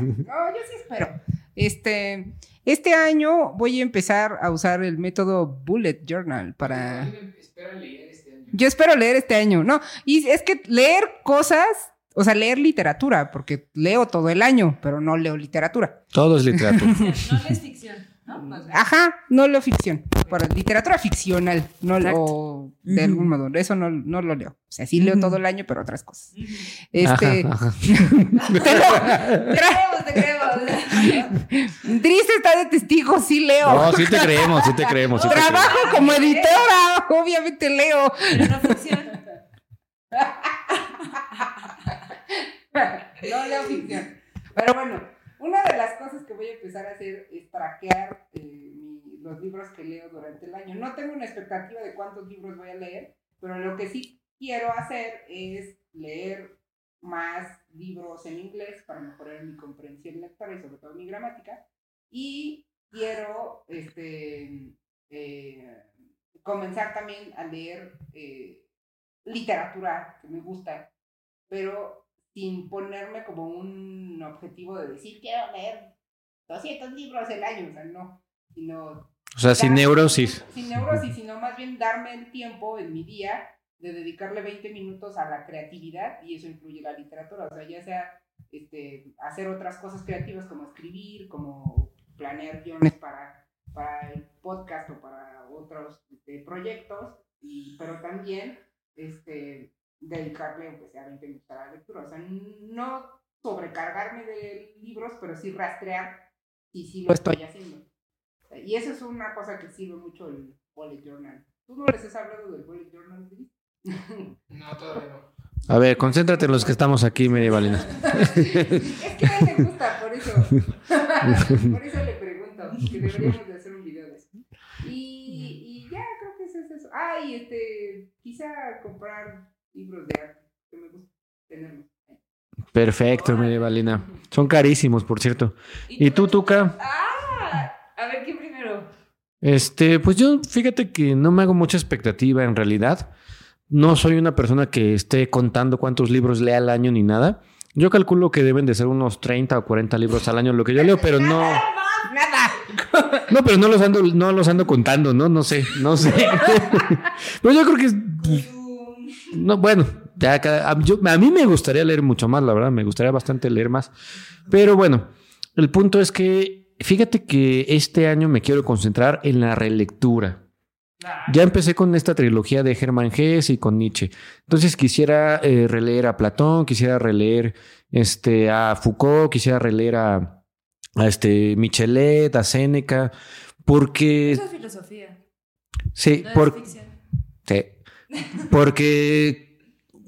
yo sí espero. Este, este año voy a empezar a usar el método Bullet Journal para. Yo espero leer este año. No, y es que leer cosas, o sea, leer literatura, porque leo todo el año, pero no leo literatura. Todo es literatura. No es ficción, ¿no? Más bien. Ajá, no leo ficción. Para literatura ficcional, no Exacto. o de algún modo. Eso no, no lo leo. O sea, sí leo todo el año, pero otras cosas. Este. Ajá, ajá. Creemos, te creemos. Dris está de testigo, sí leo. No, sí te creemos, sí te creemos. sí te Trabajo como editora, obviamente leo. Pero no ficción. No leo ficción. Pero bueno, una de las cosas que voy a empezar a hacer es traquear eh, los libros que leo durante el año. No tengo una expectativa de cuántos libros voy a leer, pero lo que sí quiero hacer es leer más libros en inglés para mejorar mi comprensión lectora y sobre todo mi gramática. Y quiero este, eh, comenzar también a leer eh, literatura que me gusta, pero sin ponerme como un objetivo de decir quiero leer 200 libros el año, o sea, no, sino O sea, sin neurosis. sin neurosis, sino más bien darme el tiempo en mi día de dedicarle 20 minutos a la creatividad y eso incluye la literatura, o sea, ya sea este, hacer otras cosas creativas como escribir, como planear guiones para, para el podcast o para otros este, proyectos, y, pero también este, dedicarle aunque sea 20 minutos a la lectura, o sea, no sobrecargarme de libros, pero sí rastrear y sí lo estoy haciendo. Y eso es una cosa que sirve mucho el bullet journal. ¿Tú no les has hablado del bullet journal? No, todavía no. A ver, concéntrate en los que estamos aquí, medievalina. es que a él le gusta, por eso. por eso le pregunto, que deberíamos de hacer un video de eso. Y, y ya, creo que eso es eso. Ah, y este, quizá comprar libros de arte, que me gusta tenerlos. Perfecto, medievalina. Son carísimos, por cierto. ¿Y tú, Tuca? Ah, a ver, ¿quién primero? Este, pues yo, fíjate que no me hago mucha expectativa en realidad. No soy una persona que esté contando cuántos libros lea al año ni nada. Yo calculo que deben de ser unos 30 o 40 libros al año lo que yo leo, pero no. ¡Nada! No, pero no los ando, no los ando contando, ¿no? No sé, no sé. pero yo creo que es. pues, No, bueno, ya cada- a, yo- a mí me gustaría leer mucho más, la verdad, me gustaría bastante leer más. Pero bueno, el punto es que fíjate que este año me quiero concentrar en la relectura. Ya empecé con esta trilogía de Germán Hesse y con Nietzsche. Entonces quisiera eh, releer a Platón, quisiera releer este, a Foucault, quisiera releer a, a este, Michelet, a Séneca, porque... Eso es filosofía. Sí, No. Porque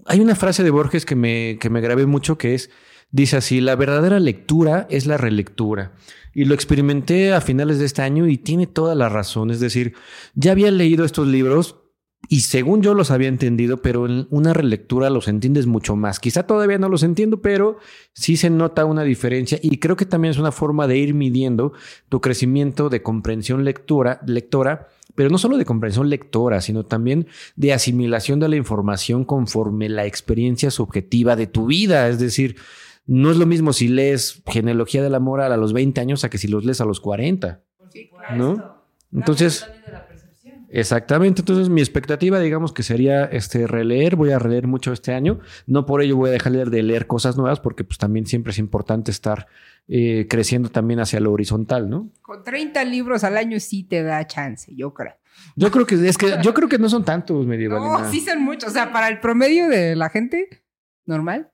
hay una frase de Borges que me, que me grabé mucho que es, dice así, la verdadera lectura es la relectura. Y lo experimenté a finales de este año y tiene toda la razón. Es decir, ya había leído estos libros y según yo los había entendido, pero en una relectura los entiendes mucho más. Quizá todavía no los entiendo, pero sí se nota una diferencia y creo que también es una forma de ir midiendo tu crecimiento de comprensión lectura, lectora, pero no solo de comprensión lectora, sino también de asimilación de la información conforme la experiencia subjetiva de tu vida. Es decir, no es lo mismo si lees Genealogía de la Moral a los 20 años a que si los lees a los 40. Sí, ¿No? Entonces, exactamente. Entonces, mi expectativa, digamos que sería este, releer. Voy a releer mucho este año. No por ello voy a dejar de leer cosas nuevas, porque pues también siempre es importante estar eh, creciendo también hacia lo horizontal, ¿no? Con 30 libros al año sí te da chance, yo creo. Yo creo que es que yo creo que no son tantos medievalina. No, sí son muchos. O sea, para el promedio de la gente normal.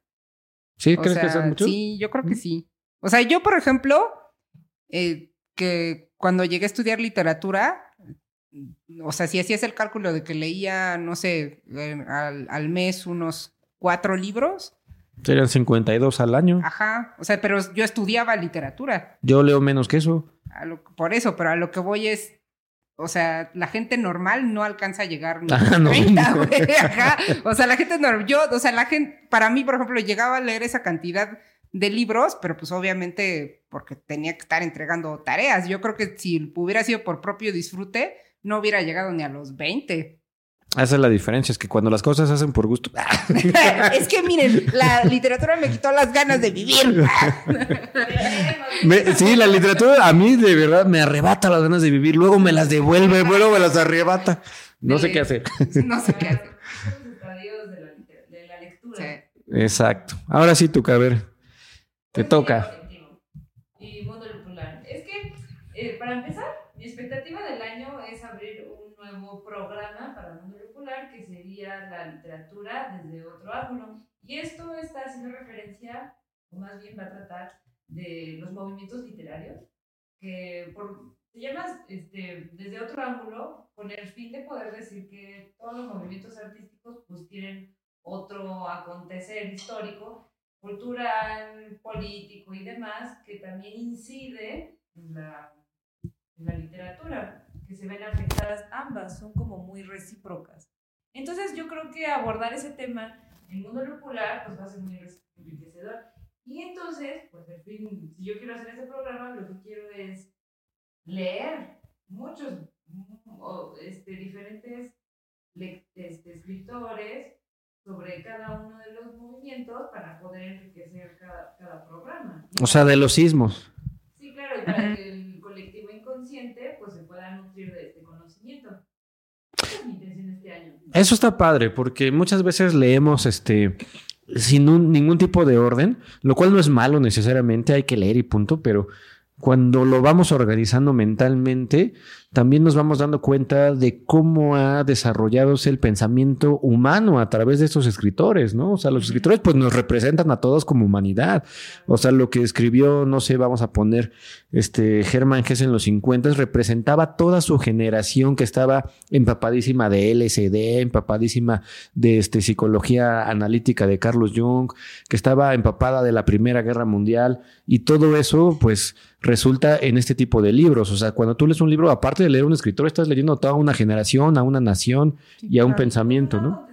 ¿Sí? O ¿Crees sea, que son muchos? Sí, yo creo que sí. O sea, yo, por ejemplo, eh, que cuando llegué a estudiar literatura, o sea, si hacías el cálculo de que leía, no sé, al, al mes unos cuatro libros, Serían 52 al año. ajá, o sea, pero yo estudiaba literatura, Yo leo menos que eso. a lo- por eso, pero a lo que voy es, o sea, la gente normal no alcanza a llegar ni Ah, a no. 30, güey, ajá. O sea, la gente normal, yo, o sea, la gente, para mí, por ejemplo, llegaba a leer esa cantidad de libros, pero pues obviamente porque tenía que estar entregando tareas. Yo creo que si hubiera sido por propio disfrute, no hubiera llegado ni a los 20. Esa es la diferencia, es que cuando las cosas se hacen por gusto. es que miren, la literatura me quitó las ganas de vivir. Me- sí, la literatura a mí de verdad me arrebata las ganas de vivir, luego me las devuelve, luego me las arrebata. No sé qué hacer. no sé qué hacer. Son los estadios de la, lectura. Exacto. Ahora sí, tu ver. Te toca. Y mundo popular. Es que, eh, para empezar, expectativa del año es abrir un nuevo programa para mundo popular que sería la literatura desde otro ángulo. Y esto está haciendo referencia, o más bien va a tratar, de los movimientos literarios, que por, se llama este, desde otro ángulo, con el fin de poder decir que todos los movimientos artísticos pues tienen otro acontecer histórico cultural, político y demás, que también incide en la, en la literatura, que se ven afectadas ambas, son como muy recíprocas. Entonces yo creo que abordar ese tema en el mundo popular pues va a ser muy enriquecedor. Y entonces, pues fin, si yo quiero hacer ese programa, lo que quiero es leer muchos, o, este, diferentes este, escritores sobre cada uno de los movimientos para poder enriquecer cada, cada programa. O sea, de los sismos. Sí, claro, y para que el pues se pueda nutrir de este conocimiento. Este. Eso está padre, porque muchas veces leemos este sin ningún tipo de orden, lo cual no es malo necesariamente, hay que leer y punto, pero cuando lo vamos organizando mentalmente, también nos vamos dando cuenta de cómo ha desarrolladose el pensamiento humano a través de estos escritores, ¿no? O sea, los escritores pues nos representan a todos como humanidad. O sea, lo que escribió, no sé, vamos a poner este Hermann Hesse en los 50 representaba toda su generación que estaba empapadísima de LSD, empapadísima de este, psicología analítica de Carlos Jung, que estaba empapada de la Primera Guerra Mundial y todo eso pues resulta en este tipo de libros. O sea, cuando tú lees un libro, aparte de leer un escritor, estás leyendo a toda una generación, a una nación y a un pensamiento, ¿no?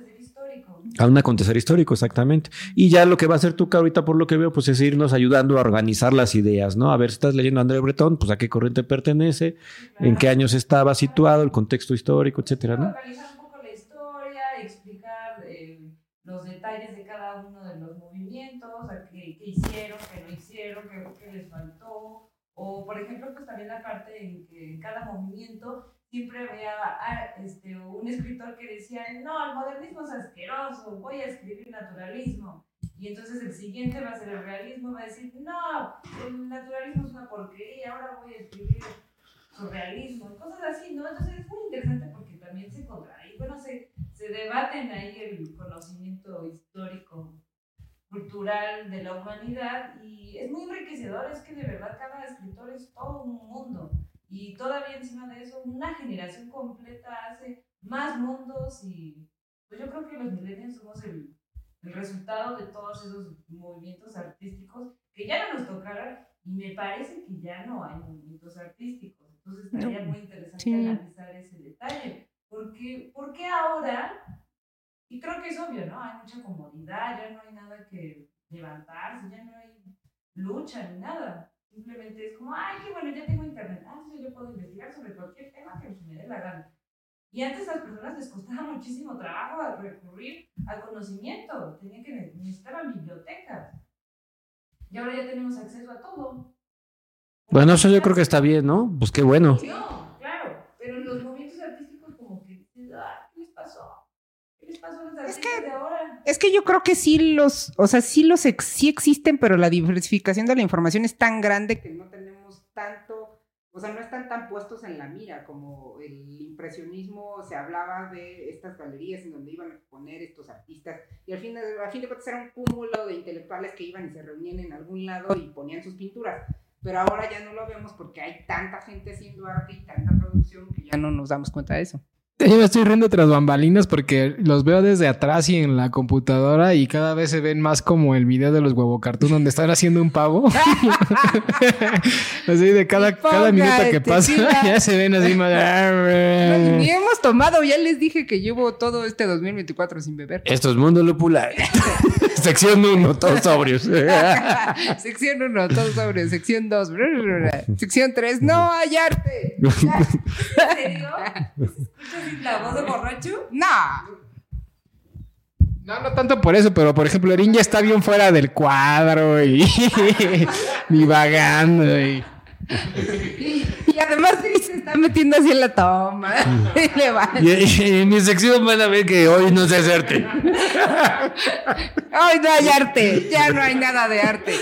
A un acontecer histórico, exactamente. Y ya lo que va a hacer tú, ahorita por lo que veo, pues es irnos ayudando a organizar las ideas, ¿no? A ver, si estás leyendo a André Breton, pues a qué corriente pertenece, en qué años estaba situado, el contexto histórico, etcétera, ¿no? Organizar un poco la historia, explicar eh, los detalles de cada uno de los movimientos, o sea, qué, qué hicieron, qué no hicieron, qué, qué les faltó. O, por ejemplo, pues también la parte en que en cada movimiento siempre había ah, este, un escritor que decía, no, el modernismo es asqueroso, voy a escribir naturalismo. Y entonces el siguiente va a ser el realismo, va a decir, no, el naturalismo es una porquería, ahora voy a escribir surrealismo, cosas así, ¿no? Entonces es muy interesante porque también se contrae, bueno, se, se debaten ahí el conocimiento histórico, cultural de la humanidad y es muy enriquecedor, es que de verdad cada escritor es todo un mundo y todavía encima de eso una generación completa hace más mundos y pues yo creo que los millennials somos el, el resultado de todos esos movimientos artísticos que ya no nos tocaron y me parece que ya no hay movimientos artísticos. Entonces estaría muy interesante Sí. analizar ese detalle. Porque, ¿Por qué ahora? Y creo que es obvio, ¿no? Hay mucha comodidad, ya no hay nada que levantarse, ya no hay lucha ni nada. Simplemente es como, ay, qué bueno, ya tengo internet. Ah, entonces yo puedo investigar sobre cualquier tema que me dé la gana. Y antes a las personas les costaba muchísimo trabajo recurrir al conocimiento. Tenían que necesitaban bibliotecas. Y ahora ya tenemos acceso a todo. Bueno, eso yo creo que está bien, ¿no? Pues qué bueno. No, claro, pero los movimientos artísticos como que, ah, ¿qué les pasó? ¿Qué artistas que- de ahora? Es que yo creo que sí los, o sea, sí los ex- sí existen, pero la diversificación de la información es tan grande que no tenemos tanto, o sea, no están tan puestos en la mira como el impresionismo, se hablaba de estas galerías en donde iban a exponer estos artistas y al fin de, a fin de cuentas era un cúmulo de intelectuales que iban y se reunían en algún lado y ponían sus pinturas. Pero ahora ya no lo vemos porque hay tanta gente haciendo arte y tanta producción que ya no nos damos cuenta de eso. Yo me estoy riendo tras bambalinas porque los veo desde atrás y en la computadora y cada vez se ven más como el video de los huevo cartoon donde están haciendo un pavo. así de cada, ponga cada minuto que pasa ya. ya se ven así más. Ni hemos tomado, ya les dije que llevo todo este 2024 sin beber. Esto es Mundo Lupular. Sección 1, todos sobrios. sección 1, todos sobre. Sección 2. Sección 3, no hay arte. ¿En serio? ¿Escuchas la voz de borracho? No. No, no tanto por eso, pero por ejemplo, Erin ya está bien fuera del cuadro y divagando. Y... Y además se está metiendo así en la toma. Y le va. Y, y en mi sección van a ver que hoy no se hacerte. Hoy no hay arte. Ya no hay nada de arte.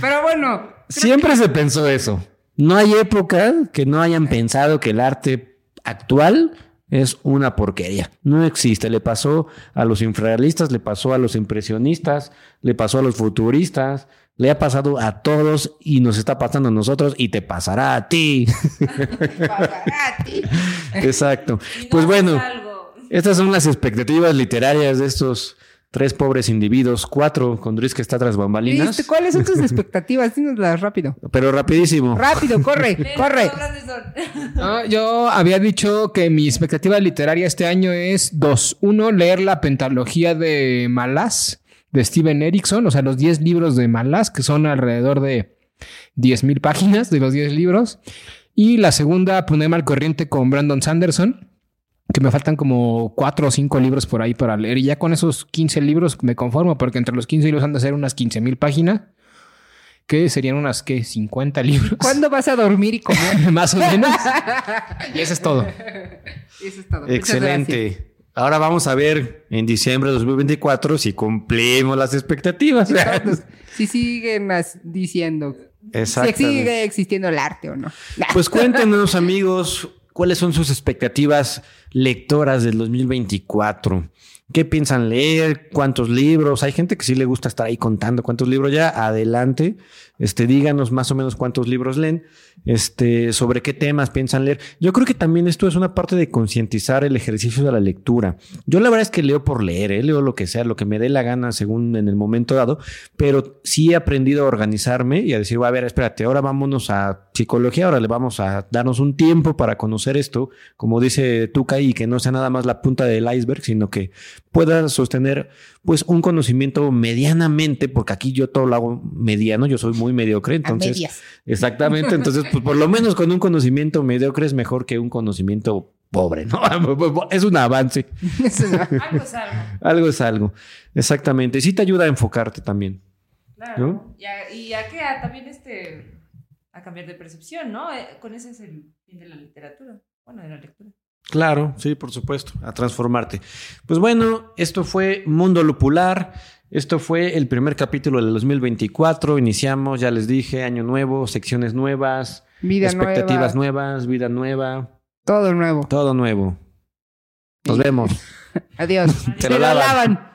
Pero bueno. Siempre se pensó eso. No hay época que no hayan pensado que el arte actual es una porquería. No existe. Le pasó a los infrarrealistas, le pasó a los impresionistas, le pasó a los futuristas, le ha pasado a todos y nos está pasando a nosotros y te pasará a ti. pasará a ti. Exacto. No Pues bueno, estas son las expectativas literarias de estos tres pobres individuos, cuatro con Dries que está tras bambalinas. ¿Viste? ¿Cuáles son tus expectativas? Dínoslas rápido. Pero rapidísimo. Rápido, corre, corre. No, yo había dicho que mi expectativa literaria este año es dos. Uno, leer la pentalogía de Malás de Steven Erickson, o sea, los 10 libros de Malás, que son alrededor de 10.000 páginas de los 10 libros. Y la segunda, ponerme al corriente con Brandon Sanderson, que me faltan como 4 o 5 libros por ahí para leer. Y ya con esos 15 libros me conformo, porque entre los 15 libros han de ser unas 15.000 páginas, que serían unas, ¿qué? 50 libros. ¿Cuándo vas a dormir y comer? Más o menos. y eso es todo. Eso es todo. Muchas gracias. Excelente. Ahora vamos a ver en diciembre de 2024 si cumplimos las expectativas. Si siguen diciendo si sigue existiendo el arte o no. Pues cuéntenos, amigos, cuáles son sus expectativas lectoras del 2024. ¿Qué piensan leer? ¿Cuántos libros? Hay gente que sí le gusta estar ahí contando cuántos libros ya. Adelante. Este, díganos más o menos cuántos libros leen. Este, sobre qué temas piensan leer. Yo creo que también esto es una parte de concientizar el ejercicio de la lectura. Yo la verdad es que leo por leer, ¿eh? leo lo que sea, lo que me dé la gana según en el momento dado, pero sí he aprendido a organizarme y a decir, a ver, espérate, ahora vámonos a psicología, ahora le vamos a darnos un tiempo para conocer esto, como dice Tuca, y que no sea nada más la punta del iceberg, sino que pueda sostener pues un conocimiento medianamente, porque aquí yo todo lo hago mediano, yo soy muy mediocre, A entonces medias. Exactamente, entonces pues por lo menos con un conocimiento mediocre es mejor que un conocimiento pobre, ¿no? Es un avance. Algo es algo. algo es algo. Exactamente, sí te ayuda a enfocarte también. Claro. ¿No? Y, a, y a qué? A también este. A cambiar de percepción, ¿no? Eh, con ese es el fin de la literatura. Bueno, de la lectura. Claro, sí, por supuesto, a transformarte. Pues bueno, esto fue Mundo Lupular. Esto fue el primer capítulo del 2024. Iniciamos, ya les dije, año nuevo, secciones nuevas, Vida expectativas nueva. nuevas, vida nueva, Todo nuevo. todo nuevo. Nos vemos. Adiós. Te Se lo lo lavan. lavan.